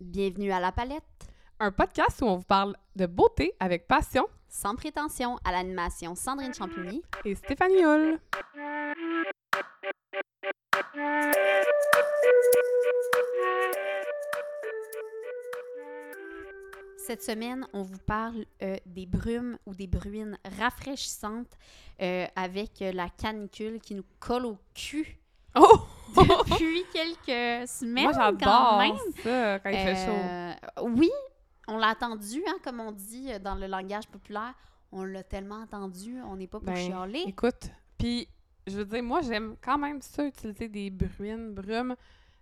Bienvenue à La Palette, Un podcast où on vous parle de beauté avec passion sans prétention à l'animation Sandrine Champigny. et Stéphanie Hull. Cette semaine, on vous parle euh, des brumes ou des bruines rafraîchissantes euh, avec euh, la canicule qui nous colle au cul Oh! depuis quelques semaines. Moi, quand j'adore ça quand il fait chaud. Euh, Oui, on l'a entendu, hein, comme on dit euh, dans le langage populaire. On l'a tellement entendu, on n'est pas pour Ben, chialer. Écoute, puis je veux dire, moi, j'aime quand même ça, utiliser des bruines, brumes.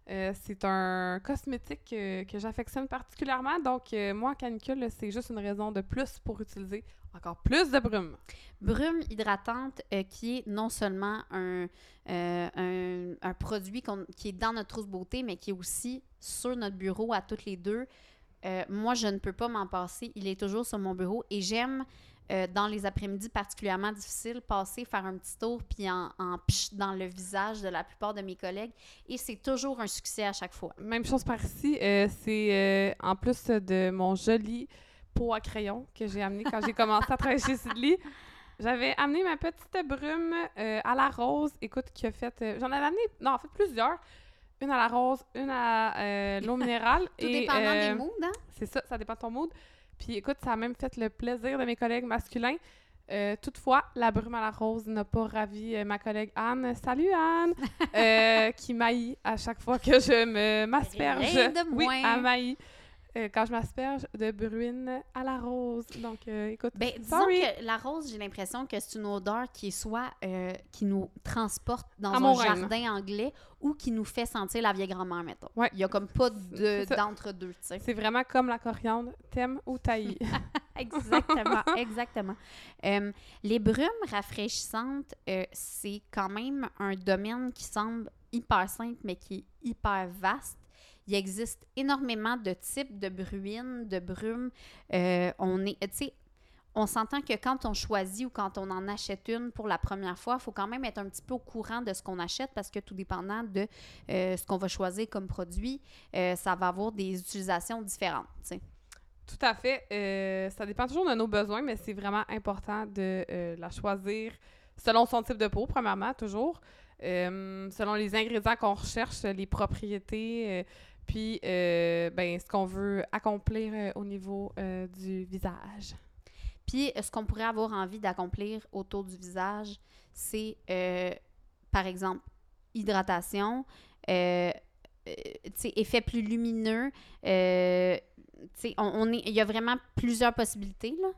Euh, c'est un cosmétique euh, que j'affectionne particulièrement. Donc, euh, moi, canicule, c'est juste une raison de plus pour utiliser encore plus de brumes. Brume hydratante qui est non seulement un, un, produit qui est dans notre trousse beauté, mais qui est aussi sur notre bureau à toutes les deux. Moi, je ne peux pas m'en passer. Il est toujours sur mon bureau et j'aime, euh, dans les après-midi particulièrement difficiles, passer, faire un petit tour puis en, en dans le visage de la plupart de mes collègues. Et c'est toujours un succès à chaque fois. Même chose par ici, euh, c'est euh, en plus de mon joli pot à crayon que j'ai amené quand j'ai commencé à travailler chez Sidley. J'avais amené ma petite brume à la rose, écoute, qui a fait... J'en avais amené, non, en fait, plusieurs. Une à la rose, une à euh, l'eau minérale. Tout et, dépendant euh, des moods, hein? C'est ça, ça dépend de ton mood. Puis écoute, ça a même fait le plaisir de mes collègues masculins. Euh, toutefois, la brume à la rose n'a pas ravi euh, ma collègue Anne. Salut Anne! Euh, qui maillit à chaque fois que je me m'asperge. Oui, elle maillit. Euh, quand je m'asperge de bruine à la rose. Donc, euh, écoute, Ben, disons que la rose, j'ai l'impression que c'est une odeur qui est soit euh, qui nous transporte dans À un jardin anglais ou qui nous fait sentir la vieille grand-mère, mettons. Ouais. Il y a comme pas de- d'entre-deux, tu sais. C'est vraiment comme la coriandre, t'aimes ou taillis. Exactement, exactement. Les brumes rafraîchissantes, c'est quand même un domaine qui semble hyper simple, mais qui est hyper vaste. Il existe énormément de types de bruines, de brumes. Euh, on est, tu sais, on s'entend que quand on choisit ou quand on en achète une pour la première fois, il faut quand même être un petit peu au courant de ce qu'on achète parce que tout dépendant de euh, ce qu'on va choisir comme produit, euh, ça va avoir des utilisations différentes. tu sais. Tout à fait. Ça dépend toujours de nos besoins, mais c'est vraiment important de la choisir selon son type de peau, premièrement, toujours. Selon les ingrédients qu'on recherche, les propriétés, puis euh, ben, ce qu'on veut accomplir euh, au niveau euh, du visage. Puis, ce qu'on pourrait avoir envie d'accomplir autour du visage, c'est, par exemple, hydratation, effet plus lumineux. sais, on, on il y a vraiment plusieurs possibilités, là.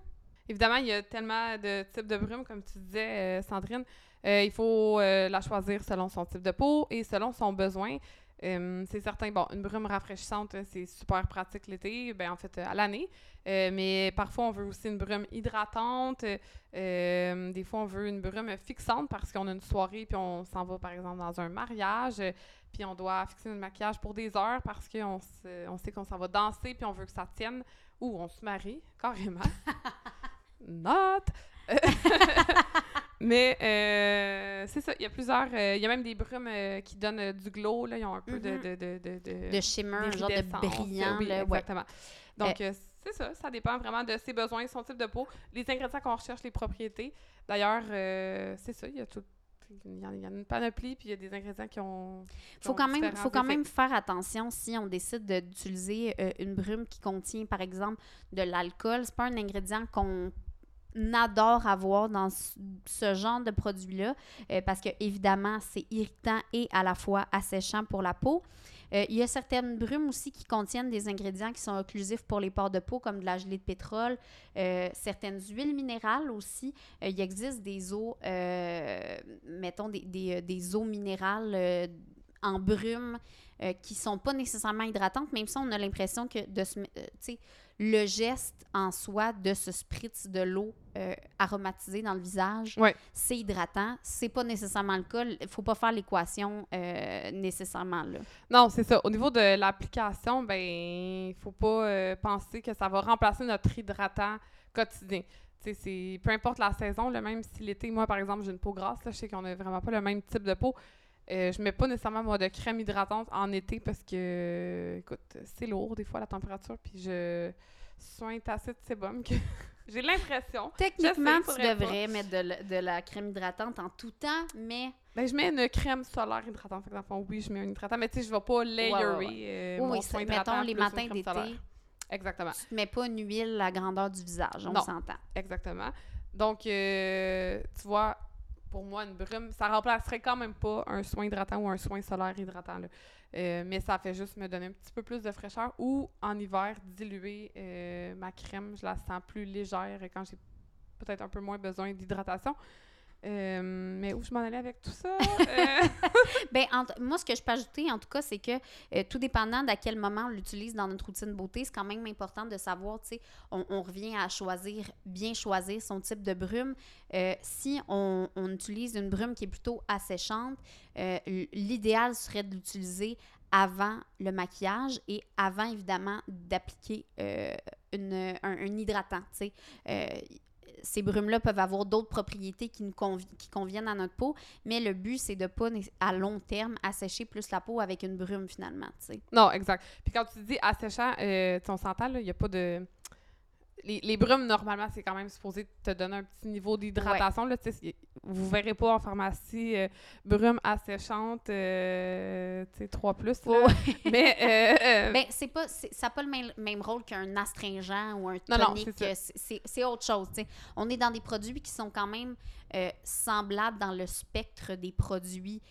Évidemment, il y a tellement de types de brumes, comme tu disais, Sandrine. Il faut la choisir selon son type de peau et selon son besoin. Euh, c'est certain, bon, une brume rafraîchissante, euh, c'est super pratique l'été, ben en fait euh, à l'année. Euh, mais parfois, on veut aussi une brume hydratante. Euh, des fois, on veut une brume fixante parce qu'on a une soirée puis on s'en va, par exemple, dans un mariage. Puis on doit fixer notre maquillage pour des heures parce qu'on on sait qu'on s'en va danser puis on veut que ça tienne. Ou on se marie, carrément. Not! Mais euh, c'est ça, il y a plusieurs. euh, Il y a même des brumes euh, qui donnent du glow, là. Ils ont un peu de. Mhm. de, de, de, de- shimmer, un genre de brillant, oui, là, ouais. exactement. Donc, c'est ça, ça dépend vraiment de ses besoins, son type de peau, les ingrédients qu'on recherche, les propriétés. D'ailleurs, c'est ça, il y a tout. Il y, en, il a une panoplie, puis il y a des ingrédients qui ont. qui faut quand même, faut quand effets. même faire attention si on décide de- d'utiliser euh, une brume qui contient, par exemple, de l'alcool. C'est pas un ingrédient qu'on adore avoir dans ce, genre de produit-là euh, parce que évidemment c'est irritant et à la fois asséchant pour la peau. Euh, il y a certaines brumes aussi qui contiennent des ingrédients qui sont occlusifs pour les pores de peau, comme de la gelée de pétrole, euh, certaines huiles minérales aussi. Il existe des eaux, mettons des, des, des eaux minérales en brume qui sont pas nécessairement hydratantes, même si on a l'impression que de se, le geste en soi de se spritz de l'eau euh, aromatisée dans le visage, Ouais. c'est hydratant. C'est pas nécessairement le cas. Il faut pas faire l'équation euh, nécessairement là. Non, c'est ça. Au niveau de l'application, ben, il faut pas euh, penser que ça va remplacer notre hydratant quotidien. C'est peu importe la saison, là, même si l'été, moi, par exemple, j'ai une peau grasse, là, je sais qu'on a vraiment pas le même type de peau. Euh, je mets pas nécessairement moi de crème hydratante en été parce que, écoute, c'est lourd des fois la température. Puis je soin tacite sébum que j'ai l'impression. Techniquement, tu devrais mettre de, la- de la crème hydratante en tout temps, mais Ben, je mets une crème solaire hydratante. Fait que dans le fond, oui, je mets un hydratant. Mais tu sais, je vais pas layerer ouais, euh, oui, mon soin c'est- hydratant mettons les matins d'été. Exactement. tu te mets pas une huile à la grandeur du visage, on s'entend. Exactement. Donc, euh, tu vois, pour moi, une brume, ça remplacerait quand même pas un soin hydratant ou un soin solaire hydratant. là. Euh, mais ça fait juste me donner un petit peu plus de fraîcheur ou en hiver, diluer euh, ma crème. Je la sens plus légère quand j'ai peut-être un peu moins besoin d'hydratation. Euh, mais où je m'en allais avec tout ça? Euh, Ben, en- moi, ce que je peux ajouter, en tout cas, c'est que euh, tout dépendant d'à quel moment on l'utilise dans notre routine beauté, c'est quand même important de savoir, tu sais, on, on revient à choisir, bien choisir son type de brume. Si on, on utilise une brume qui est plutôt asséchante, l'idéal serait de l'utiliser avant le maquillage et avant, évidemment, d'appliquer euh, un, un hydratant, tu sais. Euh, ces brumes-là peuvent avoir d'autres propriétés qui nous convi- qui conviennent à notre peau, mais le but, c'est de pas, né- à long terme, assécher plus la peau avec une brume, finalement. Non, exact. Puis quand tu dis asséchant, euh, on s'entend, il n'y a pas de. Les, les brumes, normalement, c'est quand même supposé te donner un petit niveau d'hydratation. là, Vous verrez pas en pharmacie euh, brume asséchante, euh, tu sais, 3 plus. là. Ouais. Mais. Ben, c'est pas, ça n'a pas le même, même rôle qu'un astringent ou un tonique. c'est autre chose. tu sais. On est dans des produits qui sont quand même euh, semblables dans le spectre des produits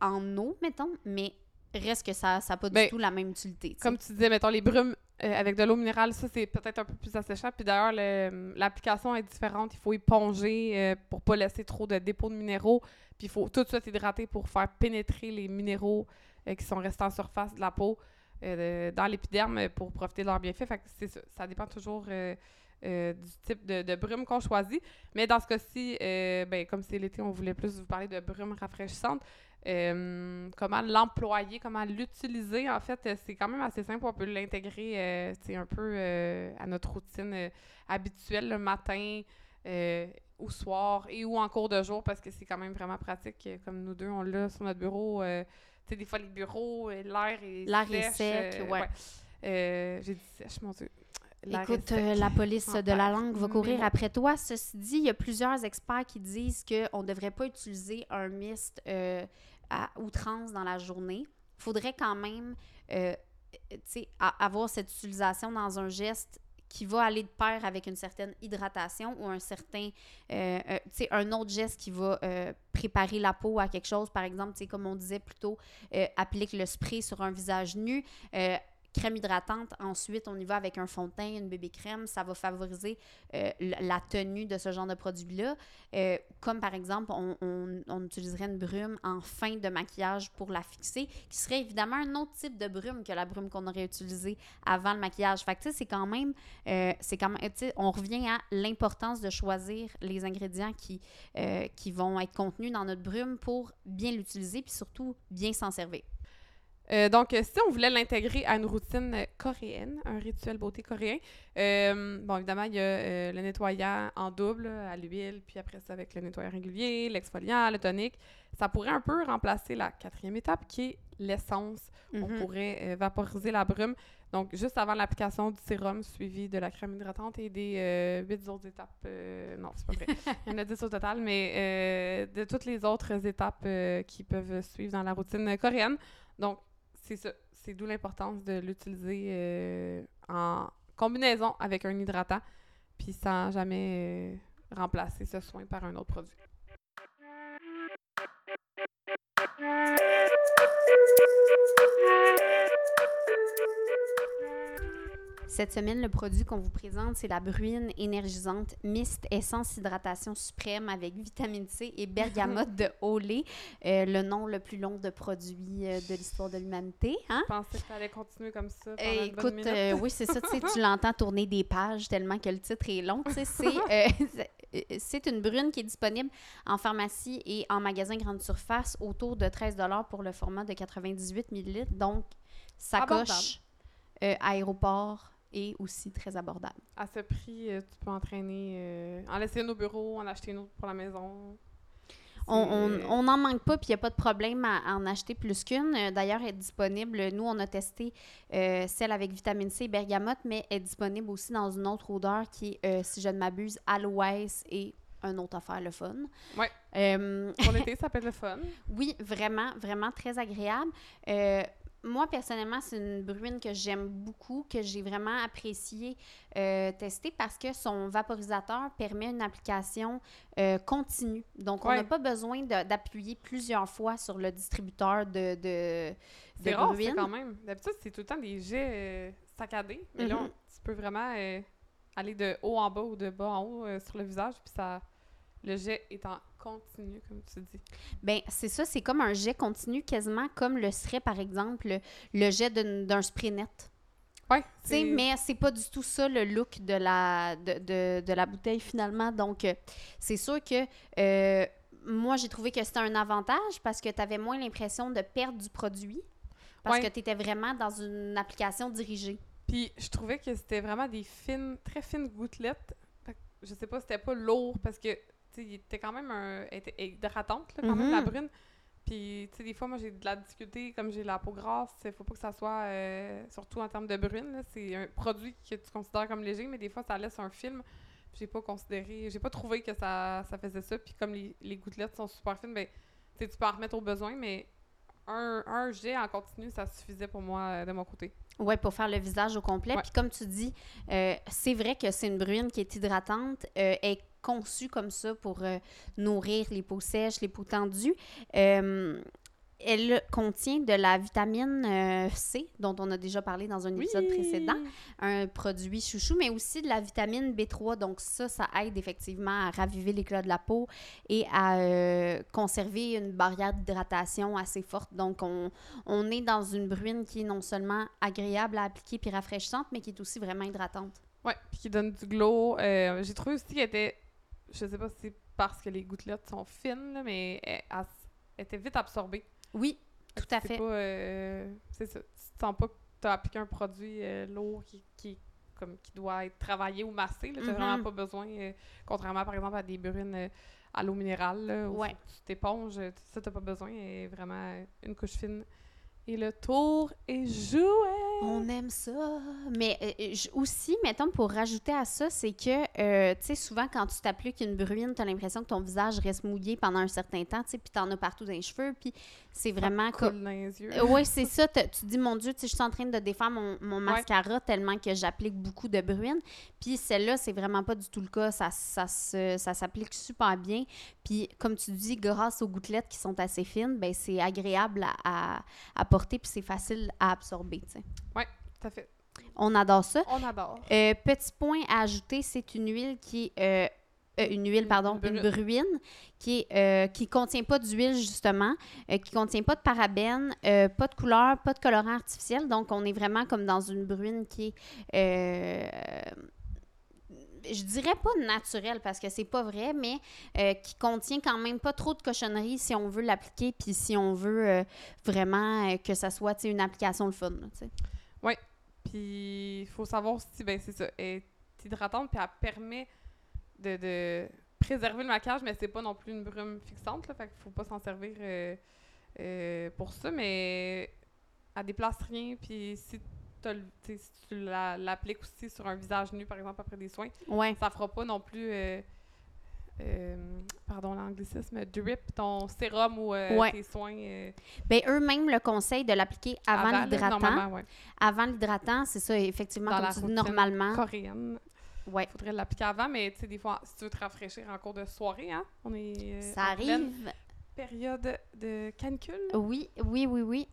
en eau, mettons, mais reste que ça n'a pas du Ben, tout la même utilité. Comme tu disais, mettons, les brumes euh, avec de l'eau minérale, ça, c'est peut-être un peu plus asséchant. Puis d'ailleurs, le- l'application est différente. Il faut éponger euh, pour pas laisser trop de dépôts de minéraux. Puis il faut tout de suite hydrater pour faire pénétrer les minéraux euh, qui sont restés en surface de la peau euh, dans l'épiderme euh, pour profiter de leurs bienfaits. Ça. Dépend toujours euh, euh, du type de, de brume qu'on choisit. Mais dans ce cas-ci, euh, ben, comme c'est l'été, on voulait plus vous parler de brume rafraîchissante. Euh, comment l'employer, comment l'utiliser, en fait, euh, c'est quand même assez simple. On peut l'intégrer euh, un peu euh, à notre routine habituelle le matin ou soir et ou en cours de jour parce que c'est quand même vraiment pratique. Comme nous deux, on l'a sur notre bureau. tu sais, des fois, les bureaux, l'air est L'air est sec, ouais. J'ai dit sèche, mon Dieu. Écoute, euh, la police de la langue va Mes courir après toi. Ceci dit, il y a plusieurs experts qui disent qu'on ne devrait pas utiliser un mist euh, à outrance dans la journée. Il faudrait quand même euh, avoir cette utilisation dans un geste qui va aller de pair avec une certaine hydratation ou un certain, euh, euh, tu sais, un autre geste qui va euh, préparer la peau à quelque chose. Par exemple, tu sais, comme on disait plus tôt, applique le spray sur un visage nu. Crème hydratante. Ensuite, on y va avec un fond de teint, une bébé crème. Ça va favoriser euh, la tenue de ce genre de produit-là. Euh, comme par exemple, on, utiliserait une brume en fin de maquillage pour la fixer, qui serait évidemment un autre type de brume que la brume qu'on aurait utilisée avant le maquillage. Fait que c'est quand même, euh, quand on revient à l'importance de choisir les ingrédients qui, qui vont être contenus dans notre brume pour bien l'utiliser puis surtout bien s'en servir. Euh, donc, euh, si on voulait l'intégrer à une routine euh, coréenne, un rituel beauté coréen, euh, bon, évidemment, il y a euh, le nettoyant en double à l'huile, puis après ça, avec le nettoyant régulier, l'exfoliant, le tonique. Ça pourrait un peu remplacer la quatrième étape, qui est l'essence. On Mhm. pourrait vaporiser la brume. Donc, juste avant l'application du sérum, suivi de la crème hydratante et des huit autres étapes. non, c'est pas vrai. Il y en a dix au total, mais de toutes les autres étapes qui peuvent suivre dans la routine coréenne. Donc, c'est ça. C'est d'où l'importance de l'utiliser euh, en combinaison avec un hydratant, puis sans jamais euh, remplacer ce soin par un autre produit. Cette semaine, le produit qu'on vous présente, c'est la bruine énergisante Mist Essence Hydratation Suprême avec vitamine C et bergamote de Olé, euh, le nom le plus long de produit euh, de l'histoire de l'humanité. Hein? Je pensais que tu allais continuer comme ça pendant Euh, une bonne écoute, euh, oui, c'est ça, tu l'entends tourner des pages tellement que le titre est long. C'est une brune qui est disponible en pharmacie et en magasin grande surface autour de 13 pour le format de 98 ml. Donc, sacoche, euh, aéroport et aussi très abordable. À ce prix, euh, tu peux entraîner, euh, en laisser une au bureau, en acheter une autre pour la maison. On n'en manque pas, puis il n'y a pas de problème à, en acheter plus qu'une. Euh, d'ailleurs, elle est disponible. Nous, on a testé euh, celle avec vitamine C et bergamote, mais elle est disponible aussi dans une autre odeur qui est, si je ne m'abuse, aloès et un autre affaire, le fun. Oui. Pour l'été, ça peut être le fun. Oui, vraiment, vraiment très agréable moi, personnellement, c'est une bruine que j'aime beaucoup, que j'ai vraiment apprécié euh, tester parce que son vaporisateur permet une application euh, continue. Donc, on n'a pas besoin d'appuyer plusieurs fois sur le distributeur de, de, C'est rare, quand même. D'habitude, c'est tout le temps des jets euh, saccadés. Mais là, mm-hmm. tu peux vraiment aller de haut en bas ou de bas en haut sur le visage, puis ça le jet est en continu, comme tu dis. Ben c'est ça, c'est comme un jet continu, quasiment comme le serait, par exemple, le jet d'un spray net. Oui. Mais c'est pas du tout ça le look de la, de, de, la bouteille finalement. Donc, euh, c'est sûr que euh, moi, j'ai trouvé que c'était un avantage parce que tu avais moins l'impression de perdre du produit parce que tu étais vraiment dans une application dirigée. Puis, je trouvais que c'était vraiment des fines, très fines gouttelettes. Je sais pas, c'était pas lourd parce que il était quand même un, était hydratante, quand même, la mhm. brune. Puis, tu sais, des fois, moi, j'ai de la difficulté, comme j'ai la peau grasse, il faut pas que ça soit, euh, surtout en termes de brune, c'est un produit que tu considères comme léger, mais des fois, ça laisse un film. J'ai pas considéré, j'ai pas trouvé que ça, ça faisait ça. Puis, comme les, les gouttelettes sont super fines, ben, tu peux en remettre au besoin, mais un, un jet en continu, ça suffisait pour moi euh, de mon côté. Oui, pour faire le visage au complet. Puis comme tu dis, euh, c'est vrai que c'est une brune qui est hydratante. Euh, est conçue comme ça pour euh, nourrir les peaux sèches, les peaux tendues. Euh, elle contient de la vitamine euh, C, dont on a déjà parlé dans un épisode précédent, un produit chouchou, mais aussi de la vitamine B3. Donc ça, ça aide effectivement à raviver l'éclat de la peau et à conserver une barrière d'hydratation assez forte. Donc on, on, est dans une bruine qui est non seulement agréable à appliquer puis rafraîchissante, mais qui est aussi vraiment hydratante. Oui, puis qui donne du glow. J'ai trouvé aussi qu'elle était je sais pas si c'est parce que les gouttelettes sont fines, mais elles, étaient vite absorbées. Oui, tout à fait. Euh, c'est ça. Tu te sens pas que tu as appliqué un produit euh, lourd qui, qui, comme, qui doit être travaillé ou massé. Tu n'as vraiment mm-hmm. pas besoin, euh, contrairement par exemple à des brunes à l'eau minérale, où tu t'éponges, ça, tu n'as pas besoin. Et vraiment une couche fine et le tour est joué. On aime ça. Mais euh, aussi, mettons, pour rajouter à ça, c'est que, euh, tu sais, souvent, quand tu t'appliques une bruine, tu as l'impression que ton visage reste mouillé pendant un certain temps, tu sais, puis tu en as partout dans les cheveux, puis c'est vraiment comme. dans les yeux. oui, c'est ça. Tu dis, mon Dieu, tu sais, je suis en train de défaire mon, mon mascara tellement que j'applique beaucoup de bruine. Puis celle-là, c'est vraiment pas du tout le cas. Ça, ça, ça s'applique super bien. Puis, comme tu dis, grâce aux gouttelettes qui sont assez fines, ben c'est agréable à, à puis c'est facile à absorber. Oui, tout fait. On adore ça. On adore. Euh, petit point à ajouter, c'est une huile qui est... Euh, euh, une huile, pardon, une bruine qui qui contient pas d'huile justement, qui contient pas de parabènes, pas de couleur, pas de colorant artificiel. Donc on est vraiment comme dans une bruine qui est je dirais pas naturel parce que c'est pas vrai, mais euh, qui contient quand même pas trop de cochonneries si on veut l'appliquer, puis si on veut euh, vraiment euh, que ça soit une application le fun. Oui. Puis il faut savoir aussi, ben c'est ça, elle est hydratante, puis elle permet de, préserver le maquillage, mais c'est pas non plus une brume fixante, là, fait qu'il faut pas s'en servir pour ça, mais elle déplace rien, puis si si tu l'appliques aussi sur un visage nu, par exemple, après des soins, ouais. ça fera pas non plus, euh, euh, pardon l'anglicisme, drip ton sérum ou euh, tes soins. Ben, eux-mêmes le conseillent de l'appliquer avant, l'hydratant. Avant l'hydratant, c'est ça, effectivement, comme tu dis, normalement. coréenne. Ouais. faudrait l'appliquer avant, mais tu sais, des fois, si tu veux te rafraîchir en cours de soirée, hein, on est. ça arrive. Période de canicule. Oui, oui, oui, oui.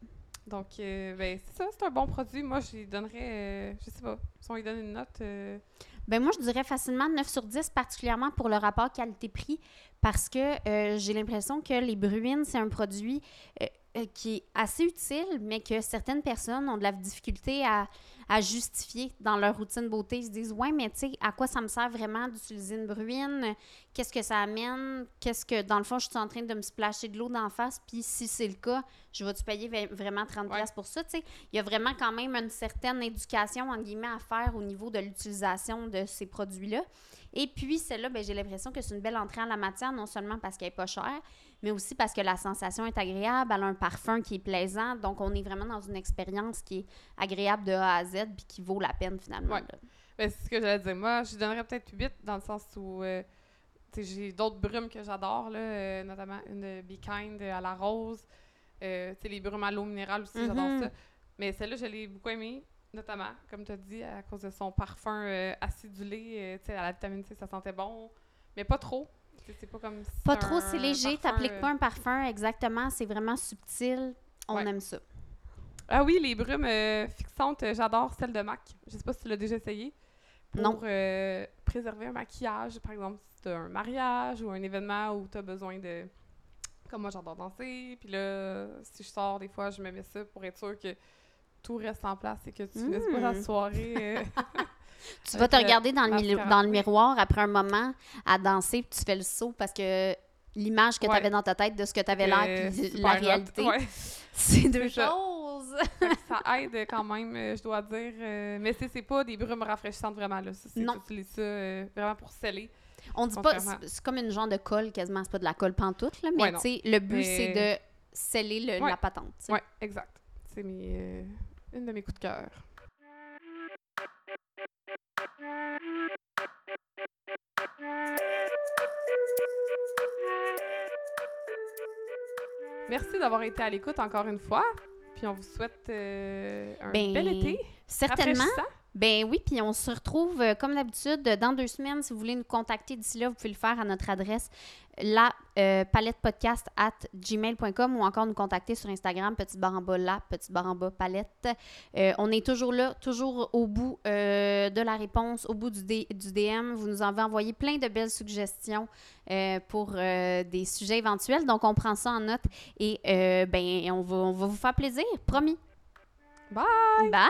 Donc, euh, ben, c'est ça, c'est un bon produit. Moi, je lui donnerais, euh, je sais pas, si on lui donne une note. Euh, ben moi, je dirais facilement 9 sur 10, particulièrement pour le rapport qualité-prix, parce que j'ai l'impression que les bruines, c'est un produit qui est assez utile, mais que certaines personnes ont de la difficulté à, à justifier dans leur routine beauté. Ils se disent Ouais, mais tu sais, à quoi ça me sert vraiment d'utiliser une bruine? Qu'est-ce que ça amène? Qu'est-ce que, dans le fond, je suis en train de me splasher de l'eau d'en face? Puis si c'est le cas, je vais-tu payer vraiment 30$ pour ça? Tu sais, il y a vraiment quand même une certaine éducation, en guillemets, à faire au niveau de l'utilisation de ces produits-là. Et puis, celle-là, ben, j'ai l'impression que c'est une belle entrée en la matière, non seulement parce qu'elle n'est pas chère, mais aussi parce que la sensation est agréable, elle a un parfum qui est plaisant, donc on est vraiment dans une expérience qui est agréable de A à Z puis qui vaut la peine finalement. Ouais. Ben, c'est ce que j'allais dire. Moi, je donnerais peut-être 8 dans le sens où euh, j'ai d'autres brumes que j'adore, euh, notamment une de Be Kind à la rose. Euh, les brumes à l'eau minérale aussi, j'adore ça. Mais celle-là, je l'ai beaucoup aimée, notamment, comme tu as dit, à cause de son parfum euh, acidulé. euh, tu sais, à la vitamine C, ça sentait bon, mais pas trop. C'est pas comme si Pas trop, c'est léger, t'appliques euh, pas un parfum exactement, c'est vraiment subtil. On Ouais. aime ça. Ah oui, les brumes euh, fixantes, euh, j'adore celle de MAC. Je sais pas si tu l'as déjà essayé. Pour Non. euh, préserver un maquillage, par exemple, si tu as un mariage ou un événement où tu as besoin de. Comme moi, j'adore danser. Puis là, si je sors, des fois, je me mets ça pour être sûr que tout reste en place et que tu ne laisses pas la Mm. soirée. euh, Tu vas te regarder dans le, dans le oui. miroir après un moment à danser, puis tu fais le saut parce que l'image que tu avais dans ta tête de ce que tu avais l'air, puis la réalité, Ouais. c'est deux C'est choses. Ça aide quand même, euh, je dois dire. euh, mais c'est c'est pas des brumes rafraîchissantes vraiment. là. Ça, c'est- Non. Tu utilises ça euh, vraiment pour sceller. On dit pas, c'est c'est comme une genre de colle quasiment, c'est pas de la colle pantoute, là, mais Ouais, tu sais, le but Mais- c'est de sceller le- Ouais. la patente. Ouais, exact. C'est mes, euh, une de mes coups de cœur. Merci d'avoir été à l'écoute encore une fois. Puis on vous souhaite euh, un Ben, bel été. Certainement. Ben oui, puis on se retrouve euh, comme d'habitude dans deux semaines. Si vous voulez nous contacter d'ici là, vous pouvez le faire à notre adresse la euh, paletlepodcast at gmail.com ou encore nous contacter sur Instagram, petit bar en bas la, petit bar en bas palette. Euh, on est toujours là, toujours au bout de la réponse, au bout du, D- du DM. Vous nous avez envoyé plein de belles suggestions pour des sujets éventuels. Donc on prend ça en note et ben on va, on va vous faire plaisir, promis. Bye! Bye!